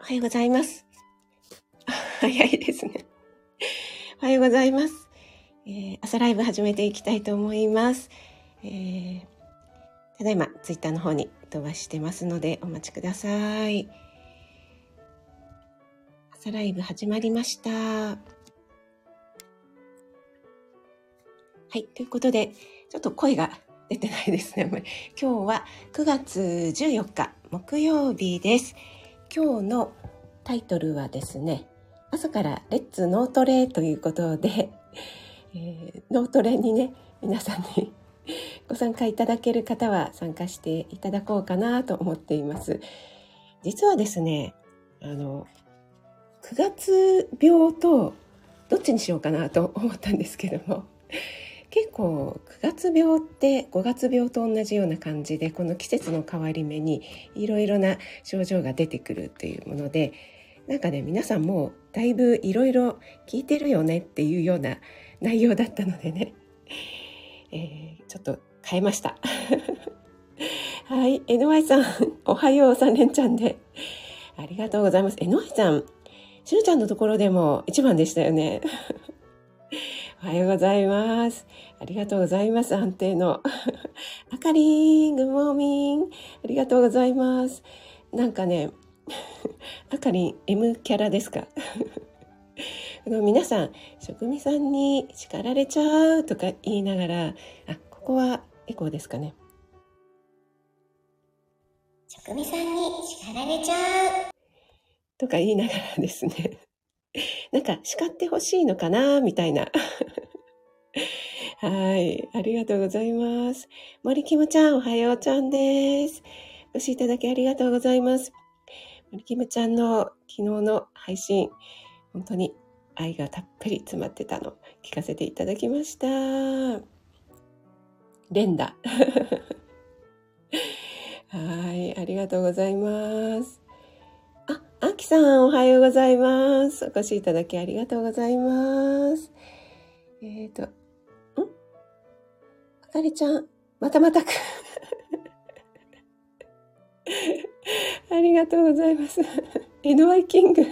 おはようございます。早いですね。おはようございます。えー、朝ライブ始めていきたいと思います。えー、ただいま、ツイッターの方に飛ばしてますので、お待ちください。朝ライブ始まりました。はい、ということで、ちょっと声が出てないですね。今日は9月14日木曜日です。今日のタイトルはですね、朝からレッツノートレということで、えー、ノートレにね、皆さんに ご参加いただける方は参加していただこうかなと思っています。実はですね、あの、9月病とどっちにしようかなと思ったんですけども、結構9月病って5月病と同じような感じでこの季節の変わり目にいろいろな症状が出てくるというものでなんかね皆さんもだいぶいろいろ聞いてるよねっていうような 内容だったのでね、えー、ちょっと変えました。はい、NY さん、おはよう3連チャンで。ありがとうございます。NY さん、しゅうちゃんのところでも一番でしたよね。おはようございます。ありがとうございます。安定の。あかりん、グモーミン。ありがとうございます。なんかね、あかりん、M キャラですか？あの皆さん、職味さんに叱られちゃうとか言いながら、あ、ここはエコーですかね？職味さんに叱られちゃうとか言いながらですね。なんか叱ってほしいのかなみたいな。はい。ありがとうございます。森キムちゃん、おはようちゃんです。お越しいただきありがとうございます。森キムちゃんの昨日の配信、本当に愛がたっぷり詰まってたの聞かせていただきました。連打。はい。ありがとうございます。あきさん、おはようございます。お越しいただきありがとうございます。えっ、ー、と、ん？あかりちゃん、またまたく。ありがとうございます。NY キング。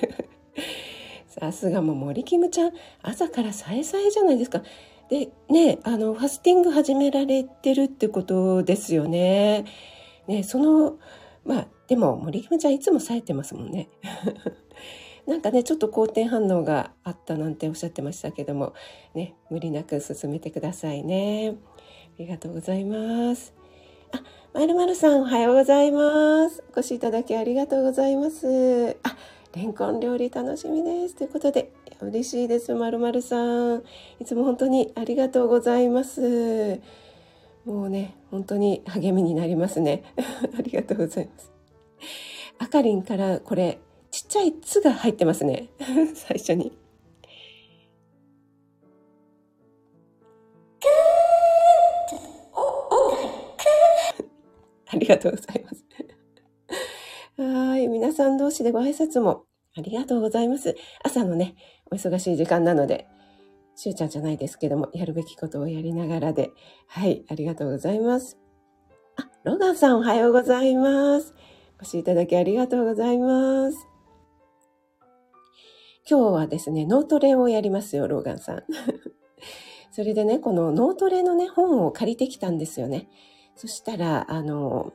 さすがもう森キムちゃん、朝からさえさえじゃないですか。で、ね、あの、ファスティング始められてるってことですよね。ね、その、まあ、でも森キムちゃんいつも冴えてますもんね。なんかね、ちょっと好転反応があったなんておっしゃってましたけども、ね、無理なく進めてくださいね。ありがとうございます。あ、まるまるさんおはようございます。お越しいただきありがとうございます。あ、レンコン料理楽しみです。ということで、嬉しいです、まるまるさん。いつも本当にありがとうございます。もうね、本当に励みになりますね。ありがとうございます。あかりんからこれ、ちっちゃい「つ」が入ってますね。最初に。ありがとうございます。はい。皆さん同士でご挨拶もありがとうございます。朝のね、お忙しい時間なので、しゅうちゃんじゃないですけども、やるべきことをやりながらで、はい。ありがとうございます。あ、ロガンさんおはようございます。お越しいただきありがとうございます。今日はですね、脳トレをやりますよ、ローガンさん。それでね、この脳トレのね、本を借りてきたんですよね。そしたら、あの、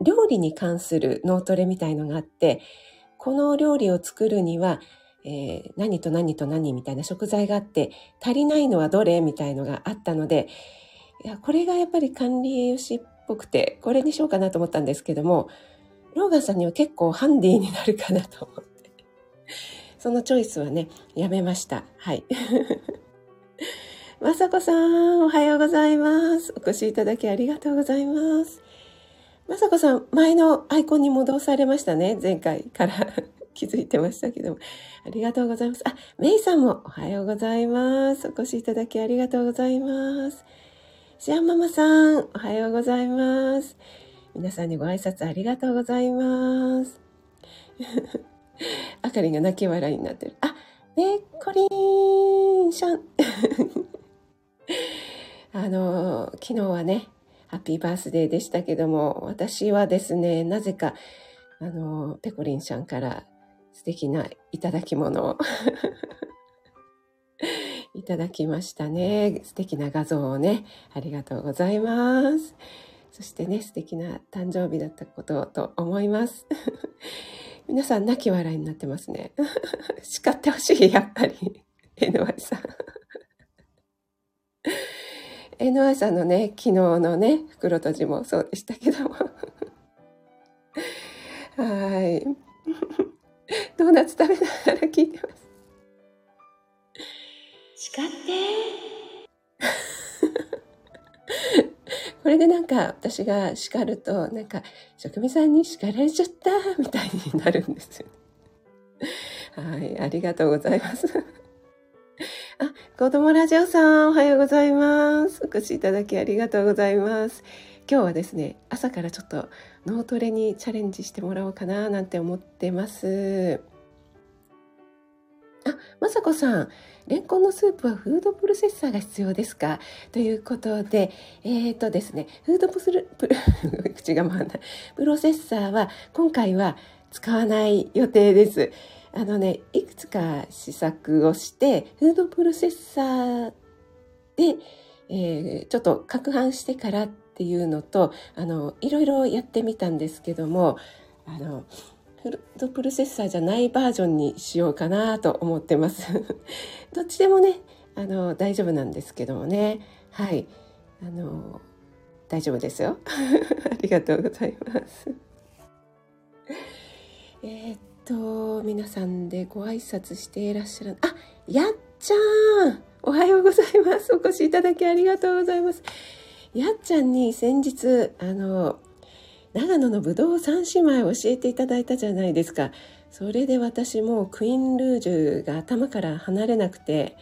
料理に関する脳トレみたいのがあって、この料理を作るには、えー、何と何と何みたいな食材があって、足りないのはどれみたいのがあったので、いや、これがやっぱり管理栄養士っぽくて、これにしようかなと思ったんですけども、ローガンさんには結構ハンディになるかなと思って。そのチョイスはね、やめました。はい。まさこさん、おはようございます。お越しいただきありがとうございます。まさこさん、前のアイコンに戻されましたね。前回から気づいてましたけども。ありがとうございます。あ、メイさんもおはようございます。お越しいただきありがとうございます。シアンママさん、おはようございます。皆さんにご挨拶ありがとうございます。あかりが泣き笑いになってる。あ、ねこりんしゃん。あの、昨日はね、ハッピーバースデーでしたけども、私はですね、なぜか、あの、ペコリンちゃんから素敵ないただき物を いただきましたね。素敵な画像をね、ありがとうございます。そしてね、素敵な誕生日だったことと思います。皆さん泣き笑いになってますね。叱ってほしい、やっぱり。NY さん。NY さんのね、昨日のね、袋閉じもそうでしたけども。はい。ドーナツ食べながら聞いてます。叱ってこれでなんか私が叱ると、なんか職味さんに叱られちゃったみたいになるんですよ。はい、ありがとうございます。あ、子供ラジオさん、おはようございます。お越しいただきありがとうございます。今日はですね、朝からちょっと脳トレにチャレンジしてもらおうかななんて思ってます。あ、まさこさん、レンコンのスープはフードプロセッサーが必要ですか？ということで、えっ、ー、とですね、フードプル、プ ル口が回らない。プロセッサーは今回は使わない予定です。あのね、いくつか試作をして、フードプロセッサーで、えー、ちょっと攪拌してからっていうのと、あの、いろいろやってみたんですけども、あの、フードプロセッサーじゃないバージョンにしようかなと思ってます。どっちでもね、あの、大丈夫なんですけどもね。はい。あの、大丈夫ですよ。ありがとうございます。え、っと、皆さんでご挨拶していらっしゃる。あ、やっちゃんおはようございます。お越しいただきありがとうございます。やっちゃんに先日、あの、長野のぶどう3姉妹教えていただいたじゃないですか。それで私もクイーンルージュが頭から離れなくて、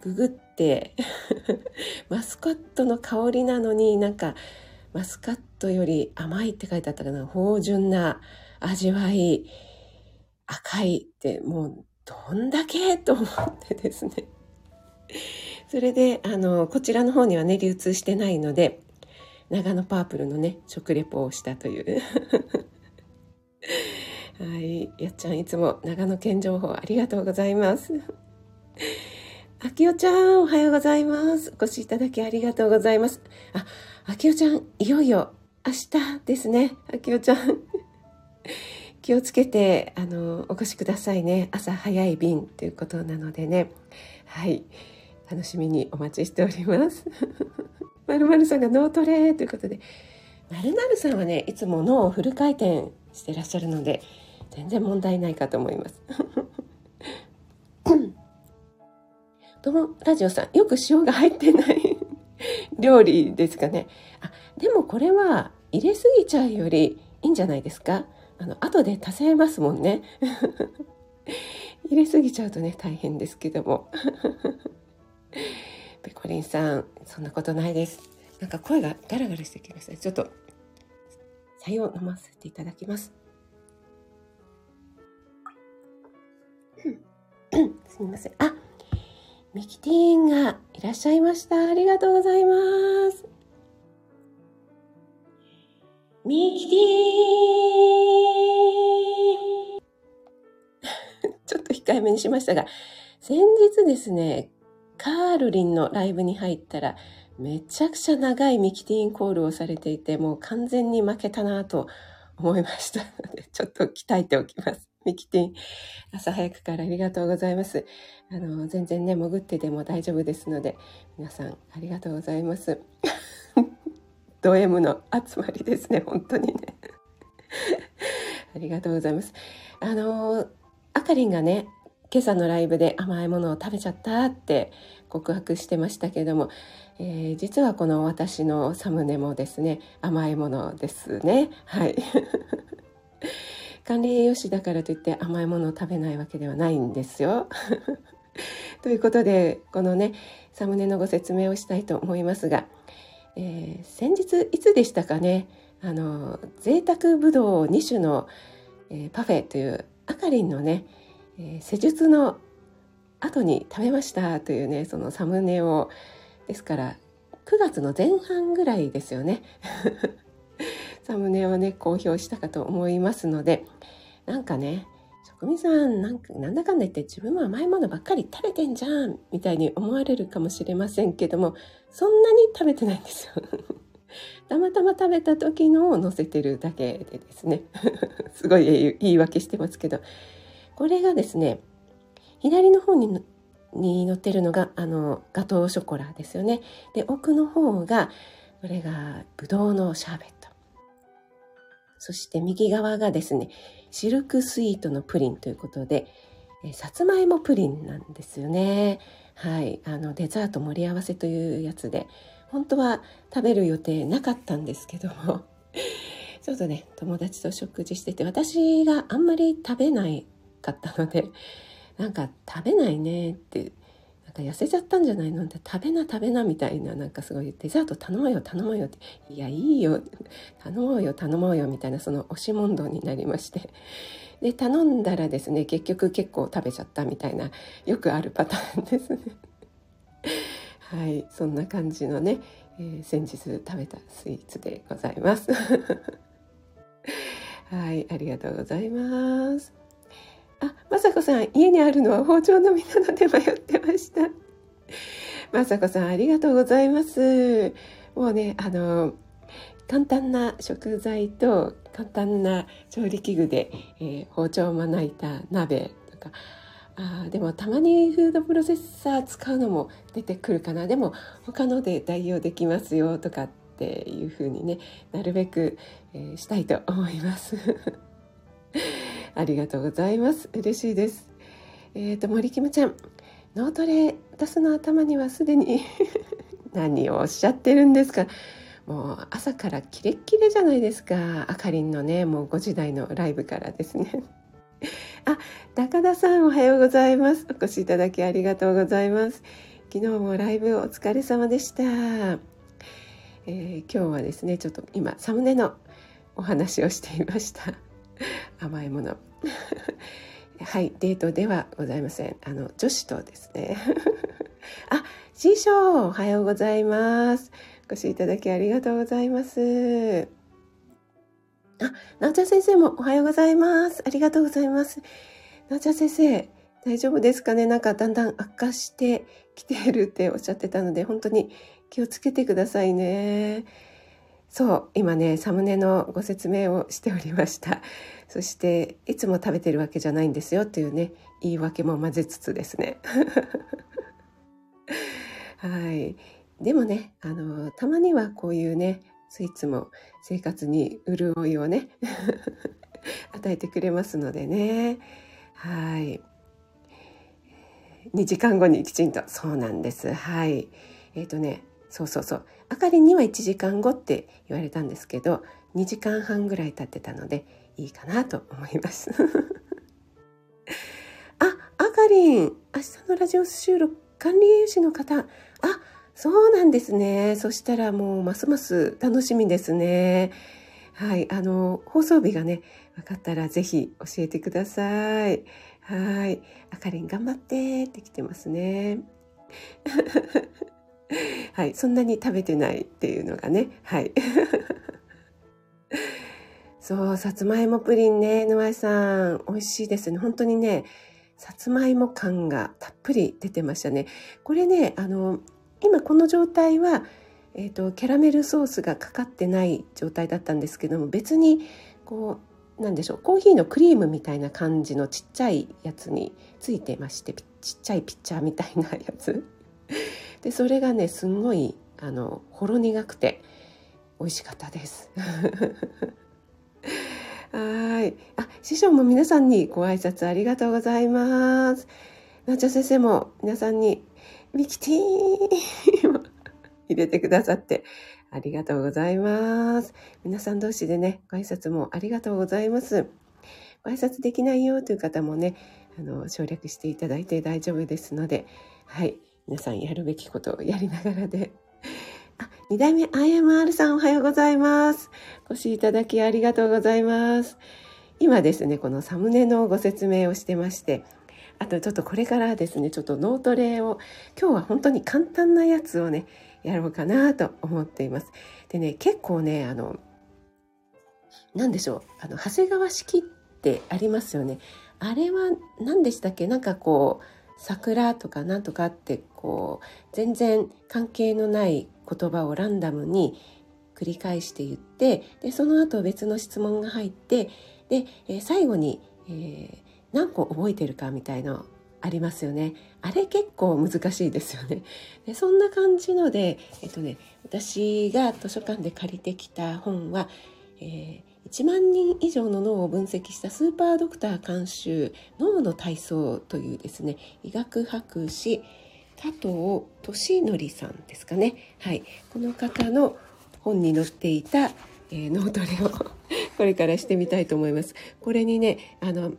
ググって マスカットの香りなのになんかマスカットより甘いって書いてあったかな芳醇な味わい赤いってもうどんだけと思ってですね。それで、あの、こちらの方にはね、流通してないので、長野パープルのね、食レポをしたという。はい。やっちゃんいつも長野県情報ありがとうございます。あきおちゃん、おはようございます。お越しいただきありがとうございます。あ、あきおちゃん、いよいよ明日ですね。あきおちゃん。気をつけて、あの、お越しくださいね。朝早い便ということなのでね。はい。楽しみにお待ちしております。まるまるさんが脳トレということで、まるまるさんはね、いつも脳をフル回転してらっしゃるので、全然問題ないかと思います。どうも、ラジオさん、よく塩が入ってない 料理ですかね。あ、でもこれは入れすぎちゃうよりいいんじゃないですか？あの、後で足せますもんね。入れすぎちゃうとね、大変ですけども。ペコリンさん、そんなことないです。なんか声がガラガラしてきました。ちょっと、さよを飲ませていただきます。すみません。あ、ミキティーンがいらっしゃいました。ありがとうございます。ミキティ ちょっと控えめにしましたが、先日ですね、カールリンのライブに入ったら、めちゃくちゃ長いミキティーンコールをされていて、もう完全に負けたなと思いましたので、ちょっと鍛えておきます。ミキティン。朝早くからありがとうございます。あの、全然ね、潜ってでも大丈夫ですので、皆さんありがとうございます。ド M の集まりですね本当にね ありがとうございますあのあかりんがね今朝のライブで甘いものを食べちゃったって告白してましたけども、えー、実はこの私のサムネもですね甘いものですね。はい。管理栄養士だからといって甘いものを食べないわけではないんですよ。ということでこのねサムネのご説明をしたいと思いますがえー、先日いつでしたかねあの贅沢ぶどう2種の、えー、パフェというあかりんのね、えー、施術の後に食べましたというねそのサムネをですから9月の前半ぐらいですよね。サムネをね公表したかと思いますのでなんかね職味さんなんかなんだかんだ言って自分は甘いものばっかり食べてんじゃんみたいに思われるかもしれませんけどもそんなに食べてないんですよ。たまたま食べた時のを乗せてるだけでですね。すごい言い訳してますけど。これがですね左の方にに乗ってるのがあのガトーショコラですよね。で奥の方がこれがブドウのシャーベット。そして右側がですねシルクスイートのプリンということでえさつまいもプリンなんですよね。はい。あのデザート盛り合わせというやつで本当は食べる予定なかったんですけども。ちょっとね友達と食事してて私があんまり食べないかったので なんか食べないねってなんか痩せちゃったんじゃないのって食べな食べなみたいななんかすごいデザート頼もうよ頼もうよっていやいいよ頼もうよ頼もうよみたいなその押し問答になりまして で頼んだらですね結局結構食べちゃったみたいなよくあるパターンですね。はい、そんな感じのね、えー、先日食べたスイーツでございます。はい、ありがとうございます。あ、まさこさん、家にあるのは包丁のみなので迷ってました。まさこさん、ありがとうございます。もうね、あの、簡単な食材と簡単な調理器具で、えー、包丁をまな板鍋とかあでもたまにフードプロセッサー使うのも出てくるかなでも他ので代用できますよとかっていう風にねなるべく、えー、したいと思いますありがとうございます嬉しいですえっ、ー、と森キムちゃん脳トレ出すの頭にはすでに 何をおっしゃってるんですかもう朝からキレッキレじゃないですかあかりんのねもう5時台のライブからですね あ、高田さんおはようございます。お越しいただきありがとうございます。昨日もライブお疲れ様でした。えー、今日はですね、ちょっと今サムネのお話をしていました。甘いもの。はい、デートではございません。あの女子とですね。あ、師匠おはようございます。お越しいただきありがとうございます。あ、なおちゃん先生もおはようございます。ありがとうございます。なおちゃん先生、大丈夫ですかね？なんかだんだん悪化してきているっておっしゃってたので、本当に気をつけてくださいね。そう、今ね、サムネのご説明をしておりました。そして、いつも食べてるわけじゃないんですよっていうね、言い訳も混ぜつつですね。はい。でもね、あの、たまにはこういうね、スイーツも生活に潤いをね 与えてくれますのでねはい2時間後にきちんとそうなんですはいえっ、ー、とねそうそうそうあかりには1時間後って言われたんですけど2時間半ぐらい経ってたのでいいかなと思います ああかりん明日のラジオ収録管理栄養士の方あそうなんですね。そしたらもうますます楽しみですね。はい。あの、放送日がね、分かったらぜひ教えてください。はい。あかりん頑張ってって来てますね。はい。そんなに食べてないっていうのがね。はい。そう、さつまいもプリンね、沼井さん、美味しいですね。本当にね、さつまいも感がたっぷり出てましたね。これね、あの、今この状態は、えーと、キャラメルソースがかかってない状態だったんですけども別にこうなんでしょうコーヒーのクリームみたいな感じのちっちゃいやつについてましてちっちゃいピッチャーみたいなやつ でそれがねすんごいあのほろ苦くて美味しかったです はいあ師匠も皆さんにご挨拶ありがとうございますなちゃ先生も皆さんにミキティー 入れてくださってありがとうございます。皆さん同士でね、ご挨拶もありがとうございます。ご挨拶できないよという方もね、あの、省略していただいて大丈夫ですので、はい、皆さんやるべきことをやりながらで。あ、二代目 IMR さんおはようございます。お越しいただきありがとうございます。今ですね、このサムネのご説明をしてまして、あとちょっとこれからですね、ちょっと脳トレを、今日は本当に簡単なやつをね、やろうかなと思っています。でね、結構ね、あの、何でしょう、あの、長谷川式ってありますよね。あれは何でしたっけ？なんかこう桜とかなんとかってこう全然関係のない言葉をランダムに繰り返して言ってでその後別の質問が入ってで、えー、最後に、えー、何個覚えてるかみたいなありますよね。あれ結構難しいですよね。でそんな感じので、えっとね、私が図書館で借りてきた本は、えー、1万人以上の脳を分析したスーパードクター監修脳の体操というですね医学博士加藤俊則さんですかね。はい、この方の本に載っていた、えー、脳トレをこれからしてみたいと思います。これにねあの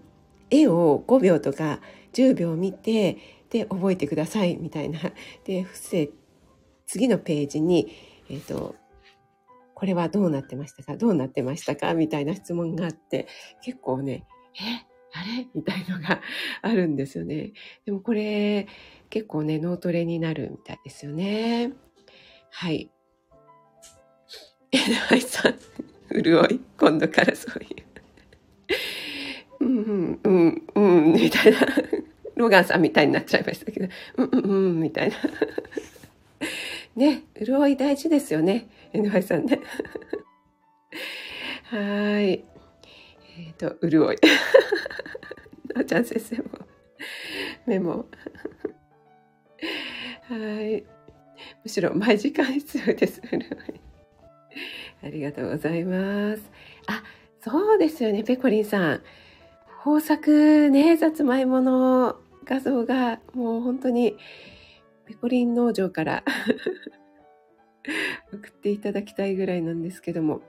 絵を5秒とか10秒見てで覚えてくださいみたいなで伏せ次のページに、えーと、これはどうなってましたか？どうなってましたか？みたいな質問があって結構ねえ？あれ？みたいのがあるんですよね。でもこれ結構ね脳トレになるみたいですよね。はい。はい、さん、潤い、今度からそういう。うんうん、うん、みたいな。ロガンさんみたいになっちゃいましたけど、うんうんうん、みたいな。ね、潤い大事ですよね。NY さんね。はい。えっ、ー、と、潤い。なおちゃん先生も、メモ。はい。むしろ、毎時間必要です。潤い。ありがとうございます。あ、そうですよね、ペコリンさん。豊作ね、さつまいもの画像がもう本当にペコリン農場から 送っていただきたいぐらいなんですけども、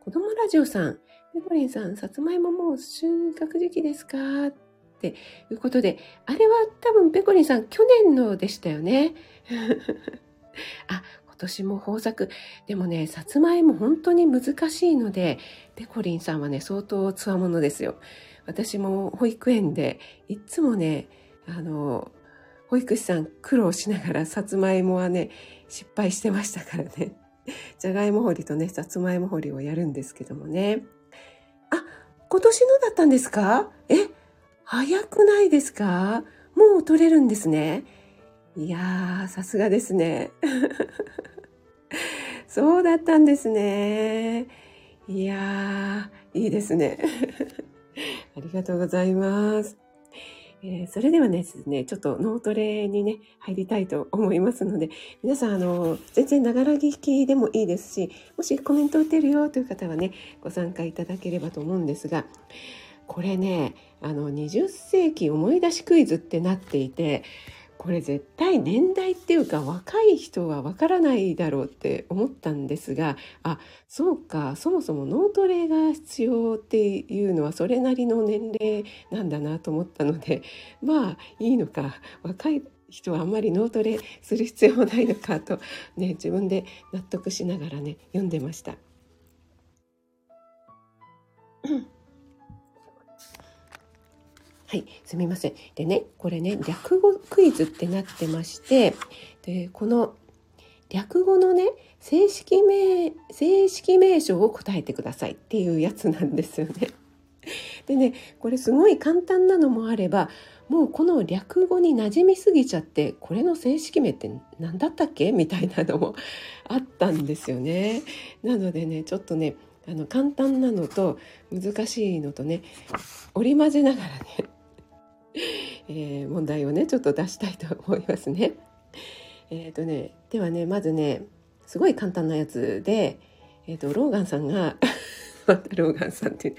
子供ラジオさん、ペコリンさん、さつまいももう収穫時期ですか？っていうことで、あれは多分ペコリンさん去年のでしたよね。あ、今年も豊作。でもね、さつまいも本当に難しいので、ペコリンさんはね、相当つわものですよ。私も保育園でいつもねあの保育士さん苦労しながらさつまいもはね失敗してましたからね。じゃがいも掘りとねさつまいも掘りをやるんですけどもね。あ今年のだったんですか？え早くないですか？もう取れるんですね。いやーさすがですね。そうだったんですね。いやーいいですね。ありがとうございます。えー、それではですね、ちょっと脳トレにね、入りたいと思いますので、皆さん、あの、全然ながら聞きでもいいですし、もしコメント打てるよという方はね、ご参加いただければと思うんですが、これね、あの、20世紀思い出しクイズってなっていて、これ絶対年代っていうか若い人はわからないだろうって思ったんですがあそうかそもそも脳トレが必要っていうのはそれなりの年齢なんだなと思ったので まあいいのか若い人はあんまり脳トレする必要もないのかとね自分で納得しながらね読んでました。はい、すみません。でね、これね、略語クイズってなってまして、で、この略語のね、正式名、正式名称を答えてくださいっていうやつなんですよね。でね、これすごい簡単なのもあれば、もうこの略語に馴染みすぎちゃって、これの正式名って何だったっけ？みたいなのもあったんですよね。なのでね、ちょっとね、あの簡単なのと難しいのとね織り交ぜながらね えー、問題をねちょっと出したいと思いますね。え、ー、とねではねまずねすごい簡単なやつで、えーと、ローガンさんが またローガンさんって、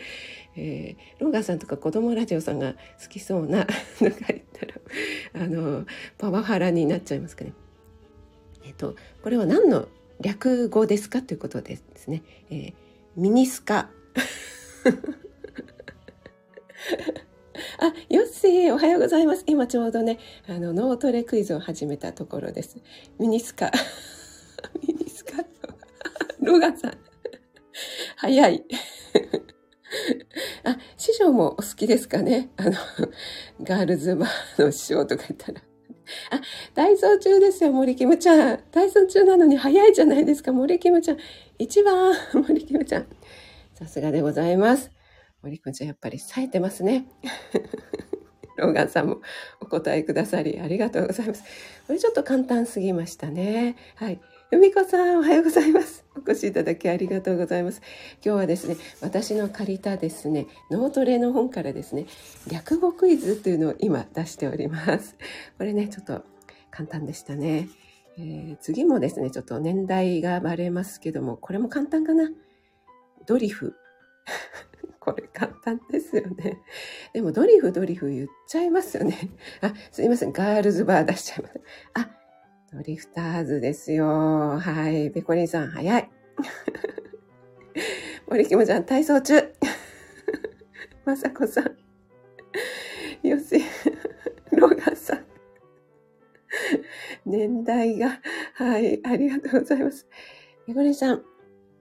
えー、ローガンさんとか子供ラジオさんが好きそうなのが言ったらあのパワハラになっちゃいますかね。えっ、ー、とこれは何の略語ですかということですね。えー、ミニスカあ、ヨッシー、おはようございます。今ちょうどね、あの、脳トレクイズを始めたところです。ミニスカ。ミニスカロガさん。早い。あ、師匠もお好きですかねあの、ガールズバーの師匠とか言ったら。あ、体操中ですよ、森キムちゃん。体操中なのに早いじゃないですか、森キムちゃん。一番、森キムちゃん。さすがでございます。森くんちゃんやっぱり冴えてますね。ローガンさんもお答えくださりありがとうございます。これちょっと簡単すぎましたね。はい。由美子さん、おはようございます。お越しいただきありがとうございます。今日はですね、私の借りたですね、脳トレの本からですね、略語クイズというのを今出しております。これね、ちょっと簡単でしたね。えー、次もですね、ちょっと年代がバレますけども、これも簡単かな。ドリフ。これ簡単ですよね。でもドリフドリフ言っちゃいますよね。あ、すいません。ガールズバー出しちゃいます。あ、ドリフターズですよ。はい。ペコリンさん、早い。森キムちゃん、体操中。まさこさん。よし、ロガさん。年代が、はい、ありがとうございます。ペコリンさん、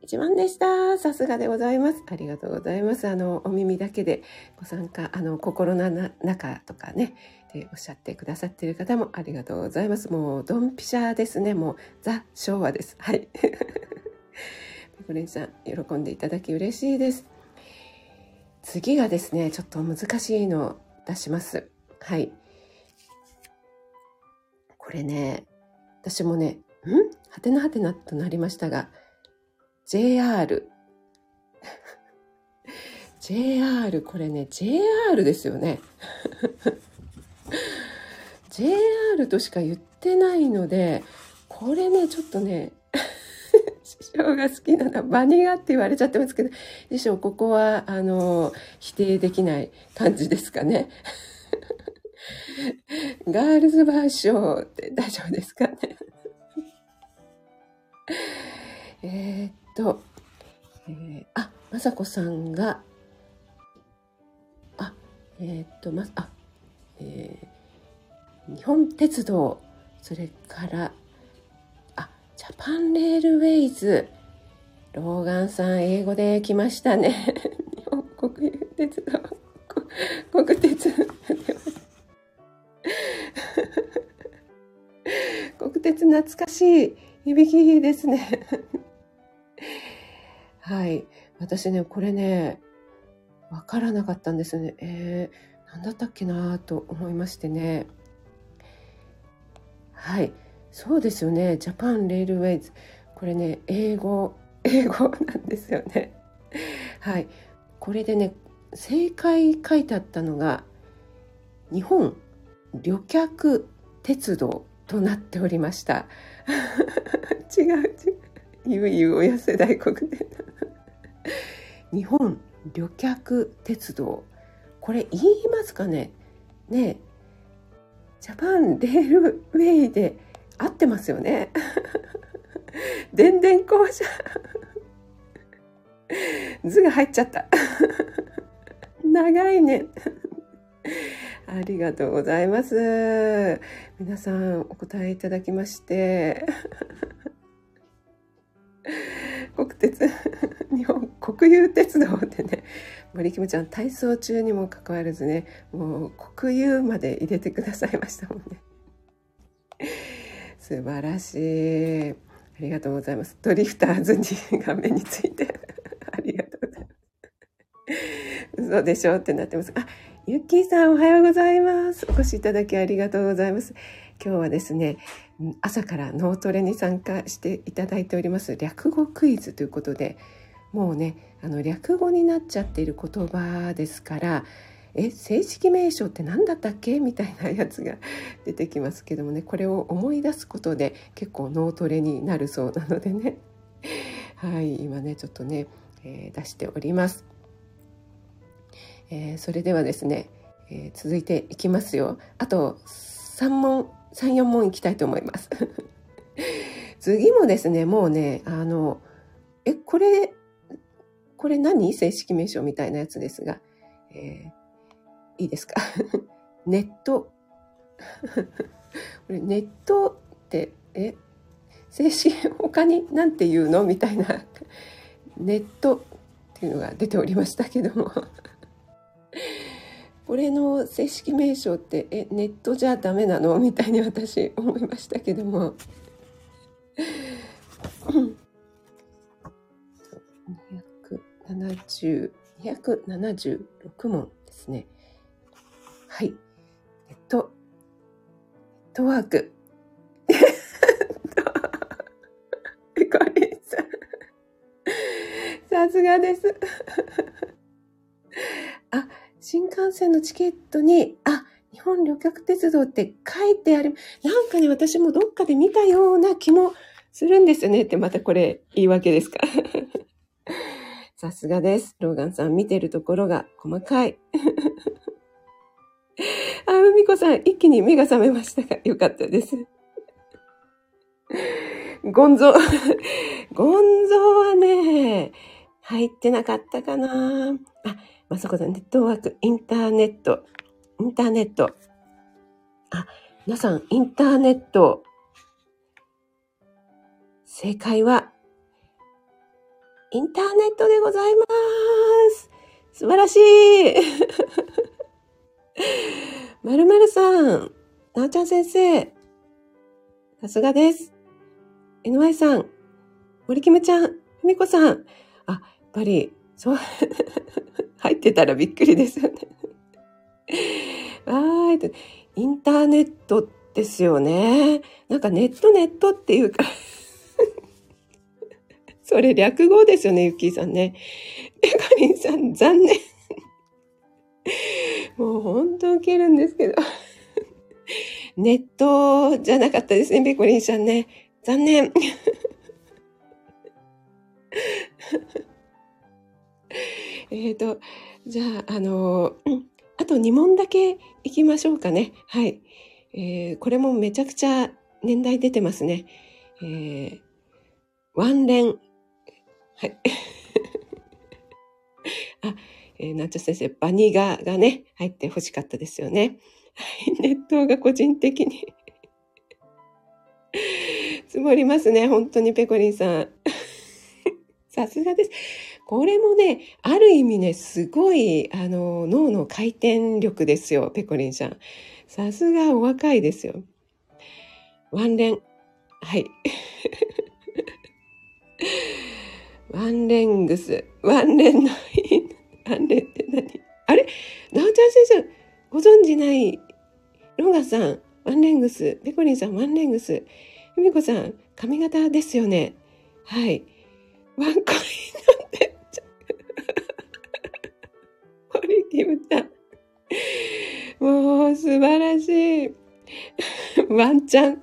一番でした。さすがでございます。ありがとうございます。あの、お耳だけでご参加、あの、心の中とかね、でおっしゃってくださっている方もありがとうございます。もう、ドンピシャですね。もう、ザ・昭和です。はい。ペコレンさん、喜んでいただき嬉しいです。次がですね、ちょっと難しいのを出します。はい。これね、私もね、ん？はてなはてなとなりましたが、JR。JR、これね、JR ですよね。JR としか言ってないので、これね、ちょっとね、師匠が好きなのはバニガって言われちゃってますけど、師匠、ここは、あの、否定できない感じですかね。ガールズバーショーって大丈夫ですかね。えー、と、えー、あ、まさこさんが、あ、えっ、と、ま、あ、えー、日本鉄道、それから、あ、ジャパンレールウェイズ、ローガンさん、英語で来ましたね。日本国有鉄道、国鉄。国鉄懐かしい響きですね。はい。私ね、これね、わからなかったんですよね。えー、何だったっけなと思いましてね。はい。そうですよね。ジャパンレールウェイズ。これね、英語、英語なんですよね。はい。これでね、正解書いてあったのが、日本旅客鉄道となっておりました。違 う違う。ゆうゆう親世代国。で。日本旅客鉄道。これ言いますかね？ねジャパンレールウェイで合ってますよね。電電公社。図が入っちゃった。長いね。ありがとうございます。皆さんお答えいただきまして。鉄 日本国有鉄道ってね森キムちゃん体操中にもかかわらずねもう国有まで入れてくださいましたもんね。素晴らしい。ありがとうございます。ドリフターズに画面について。ありがとうございます。嘘でしょってなってます。あゆっきーさんおはようございます。お越しいただきありがとうございます。今日はですね朝から脳トレに参加していただいております略語クイズということでもうねあの略語になっちゃっている言葉ですからえ正式名称って何だったっけ？みたいなやつが 出てきますけどもねこれを思い出すことで結構脳トレになるそうなのでね。はい今ねちょっとね、えー、出しております、えー、それではですね、えー、続いていきますよ。あと3問。34問いきたいと思います。次もですねもうねあのえこれこれ何？正式名称みたいなやつですが、えー、いいですか？ネット。これネットってえ正式他に何て言うの？みたいな。ネットっていうのが出ておりましたけども。これの正式名称ってえネットじゃダメなの？みたいに私思いましたけども272 276問ですね。はい。ネット、ネットワーク。さすがです。あ、新幹線のチケットに、あ、日本旅客鉄道って書いてある。なんかね、私もどっかで見たような気もするんですよねってまたこれ言い訳ですか。さすがです。ローガンさん見てるところが細かい。あ、海子さん、一気に目が覚めましたが、よかったです。ゴンゾー、ゴンゾーはね、入ってなかったかなあ、まさこさん、ネットワーク、インターネット、インターネット。あ、皆さん、インターネット。正解は、インターネットでございます。素晴らしい。まるまるさん、なおちゃん先生、さすがです。NY さん、森キムちゃん、ふみこさん、あ、やっぱり、そう、入ってたらびっくりですよね。はい。インターネットですよね。なんかネットネットっていうかそれ略語ですよね、ゆっきーさんね。ペコリンさん、残念。もう本当受けるんですけど。ネットじゃなかったですね、ペコリンさんね。残念。えっと、じゃあ、あの、あと2問だけいきましょうかね。はい。えー、これもめちゃくちゃ年代出てますね。えー、ワンレンはい。あ、えー、ナチョ先生、バニガがね、入って欲しかったですよね。はい、熱湯が個人的に 積もりますね、本当にペコリンさん。さすがです。これもね、ある意味ね、すごい、あの、脳の回転力ですよ、ペコリンさん。さすがお若いですよ。ワンレン。はい。ワンレングス。ワンレンのワンレンって何？あれ？なおちゃん先生、ご存知ないロガさん、ワンレングス。ペコリンさん、ワンレングス。ふみこさん、髪型ですよね。はい。ワンコインなんて。ティブだ。もう、素晴らしい。ワンちゃん。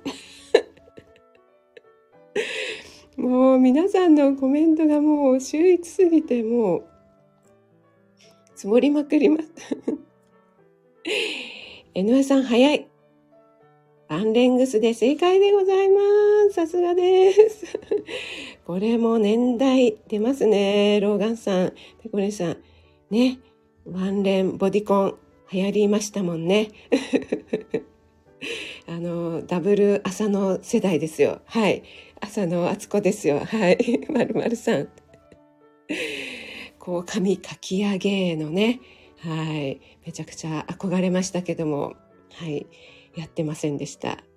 もう皆さんのコメントがもう秀逸すぎてもう積もりまくります。N さん早い。アンレングスで正解でございます。さすがです。これも年代出ますね。ローガンさん、ペコレさん。ね。ワンレンボディコン流行りましたもんね。あの、ダブル朝の世代ですよ。はい。朝の敦子ですよ。はい。まるまるさん。こう、髪かき上げのね、はい。めちゃくちゃ憧れましたけども、はい。やってませんでした。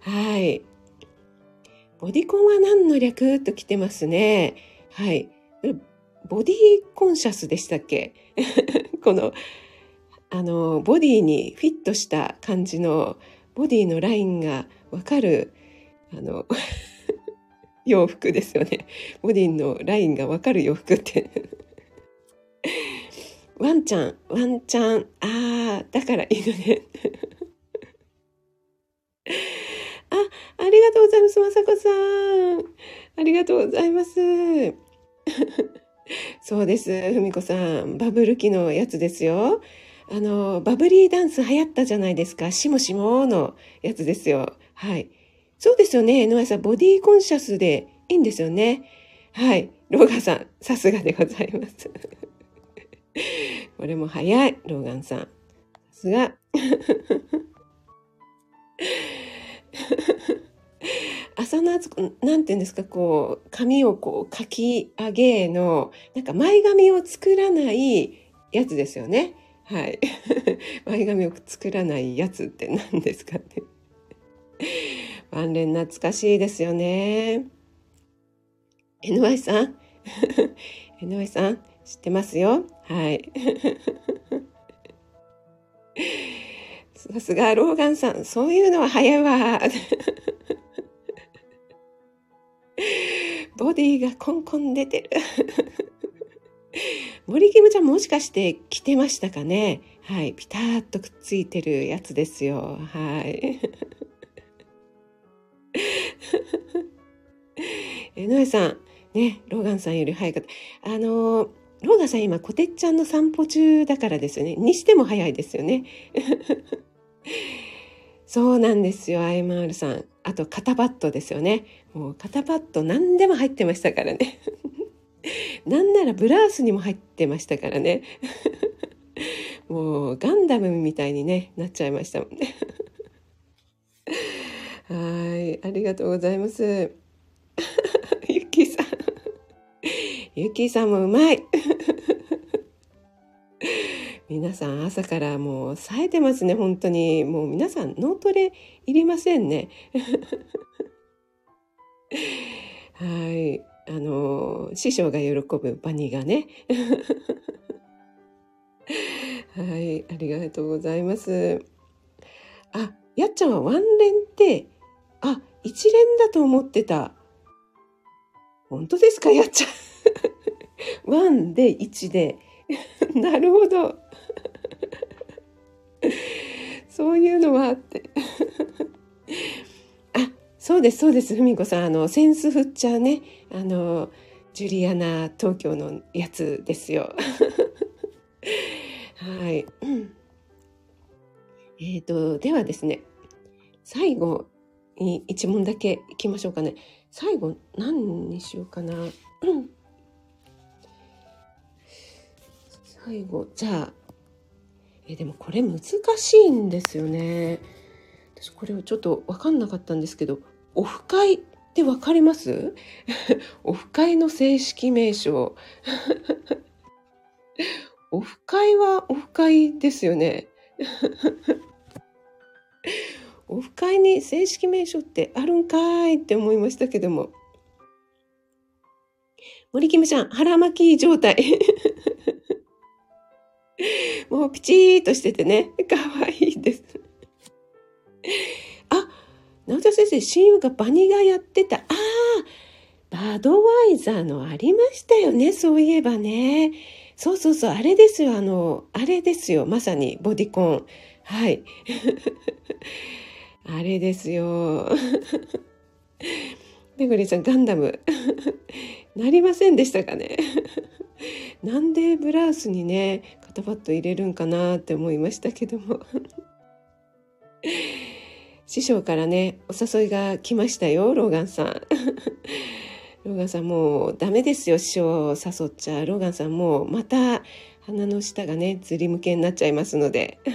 はい。ボディコンは何の略？と来てますね。はい。ボディコンシャスでしたっけ？この、あの、ボディにフィットした感じのボディのラインがわかる、あの、洋服ですよね。ボディのラインがわかる洋服ってワンちゃん、ワンちゃん、ああ、だから犬ね。あ、ありがとうございます、まさこさん。ありがとうございます。そうです、ふみこさん。バブル期のやつですよ。あの、バブリーダンス流行ったじゃないですか。しもしものやつですよ。はい。そうですよね。野上さん、ボディーコンシャスでいいんですよね。はい。ローガンさん、さすがでございます。これも早い、ローガンさん。さすが。朝の厚く、なんて言うんですか、こう、髪をこう、かき上げの、なんか前髪を作らないやつですよね。はい。前髪を作らないやつって何ですかね。ワンレン懐かしいですよね。NY さん、井上さん、知ってますよ？はい。さすがローガンさん、そういうのは早いわ。ボディがコンコン出てる。森キムちゃんもしかして着てましたかね？はい。ピタッとくっついてるやつですよ。はい。えのえさん、ね、ローガンさんより早かった。あのローガンさん今、コテッちゃんの散歩中だからですよね。にしても早いですよね。そうなんですよ、IMR さん。あと、肩パッドですよね。もう肩パッド何でも入ってましたからね。なんならブラウスにも入ってましたからね。もうガンダムみたいにね、なっちゃいましたもんね。はい、ありがとうございます。ゆきさん。ゆきさんもうまい。皆さん朝からもう冴えてますね、本当に。もう皆さん脳トレいりませんね。はい。あの、師匠が喜ぶバニーがね。はい、ありがとうございます。あ、やっちゃんはワンレンって、あ、一連だと思ってた。本当ですか、やっちゃん？ワンで1で。なるほど。そういうのはあって。そうです、そうです、ふみこさん。あの、センス振っちゃうね。あの、ジュリアナ東京のやつですよ。はい。えっ、ー、と、ではですね、最後に一問だけいきましょうかね。最後、何にしようかな。最後、じゃあ、えでもこれ難しいんですよね。私これをちょっと分かんなかったんですけど、オフ会って分かります？オフ会の正式名称。オフ会はオフ会ですよね。オフ会に正式名称ってあるんかいって思いましたけども。森キムちゃん、腹巻き状態。もうピチーとしててね、かわいいです。直田先生、親友がバニがやってた。ああ、バドワイザーのありましたよね、そういえばね。そうそうそう、あれですよ、あの、あれですよ、まさにボディコン。はい。あれですよ。めぐりさん、ガンダム。なりませんでしたかね。なんでブラウスにね、肩パッド入れるんかなって思いましたけども。師匠からね、お誘いが来ましたよ、ローガンさん。ローガンさんもうダメですよ、師匠を誘っちゃう。ローガンさんもうまた鼻の下がね、ずり向けになっちゃいますので。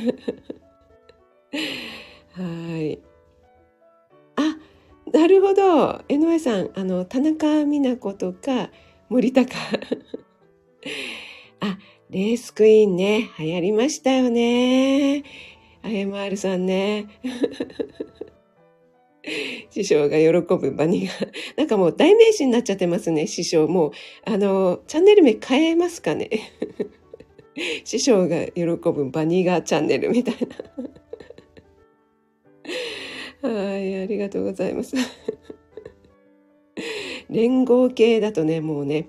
はい。あ、なるほど。江上さん、あの、田中美奈子とか森高。あ、レースクイーンね、流行りましたよね。IMR さんね。師匠が喜ぶバニが。なんかもう代名詞になっちゃってますね、師匠。もう、あの、チャンネル名変えますかね。師匠が喜ぶバニガチャンネルみたいな。はい、ありがとうございます。連合系だとね、もうね、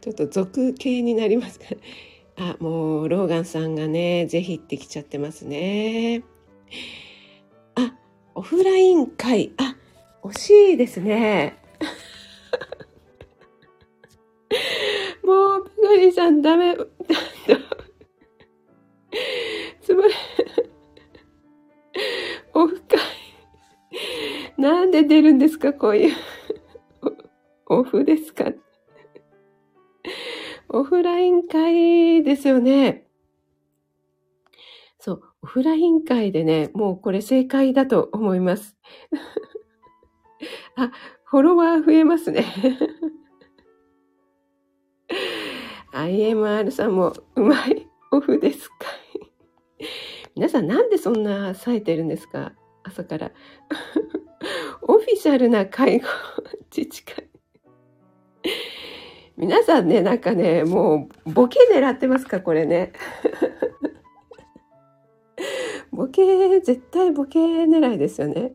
ちょっと俗系になりますから。あ、もう、ローガンさんがね、ぜひ行ってきちゃってますね。あオフライン会。あ、惜しいですね。もう、ペグリさんダメ。つまり、オフ会。なんで出るんですかこういう。オフですかオフライン会ですよね。そうオフライン会でね、もうこれ正解だと思います。あ、フォロワー増えますね。IMR さんもうまいオフですか皆さんなんでそんな冴えてるんですか？朝から。オフィシャルな介護自治会。皆さんね、なんかね、もう、ボケ狙ってますか、これね。ボケ、絶対ボケ狙いですよね。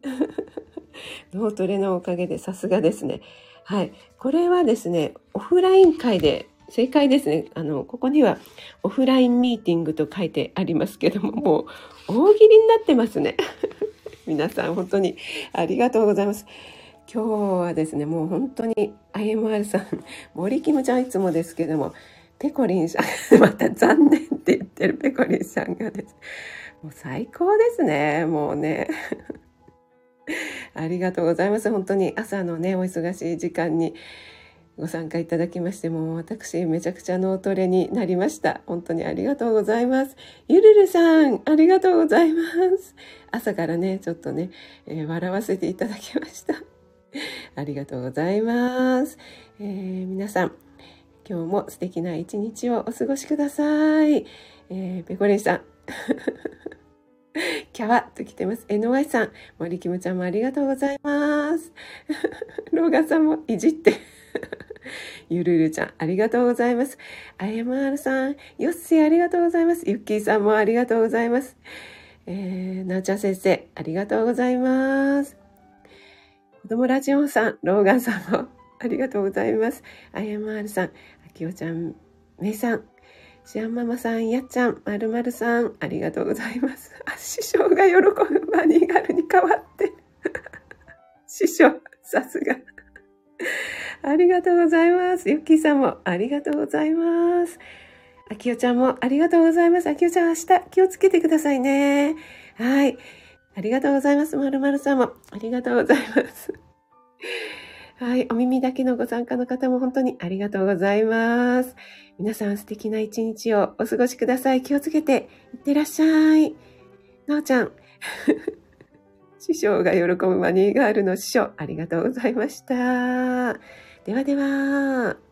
脳トレのおかげでさすがですね。はい。これはですね、オフライン会で正解ですね。あの、ここにはオフラインミーティングと書いてありますけども、もう大喜利になってますね。皆さん本当にありがとうございます。今日はですね、もう本当に IMR さん、森キムちゃんいつもですけども、ペコリンさん、また残念って言ってるペコリンさんがです。もう最高ですね、もうね。ありがとうございます。本当に朝のね、お忙しい時間にご参加いただきまして、もう私めちゃくちゃ脳トレになりました。本当にありがとうございます。ゆるるさん、ありがとうございます。朝からね、ちょっとね、えー、笑わせていただきました。ありがとうございます。えー、皆さん、今日も素敵な一日をお過ごしください。えー、ペコリンさん。キャワと来てます。NY さん、森キムちゃんもありがとうございます。ローガンさんもいじって。ゆるるちゃん、ありがとうございます。あやまるさん、よっしーありがとうございます。ゆっきーさんもありがとうございます。えー、なおちゃん先生、ありがとうございます。子供ラジオさん、ローガンさんもありがとうございます。あやまるさん、あきおちゃん、めいさん、シアンママさん、やっちゃん、まるまるさん、ありがとうございます。あ、師匠が喜ぶバニーガルに変わって。師匠、さすが。ありがとうございます。ゆっきーさんもありがとうございます。あきおちゃんもありがとうございます。あきおちゃん明日気をつけてくださいね。はい。ありがとうございます。まるまるさんもありがとうございます。はい。お耳だけのご参加の方も本当にありがとうございます。皆さん素敵な一日をお過ごしください。気をつけていってらっしゃい。なおちゃん。師匠が喜ぶマニーガールの師匠、ありがとうございました。ではでは。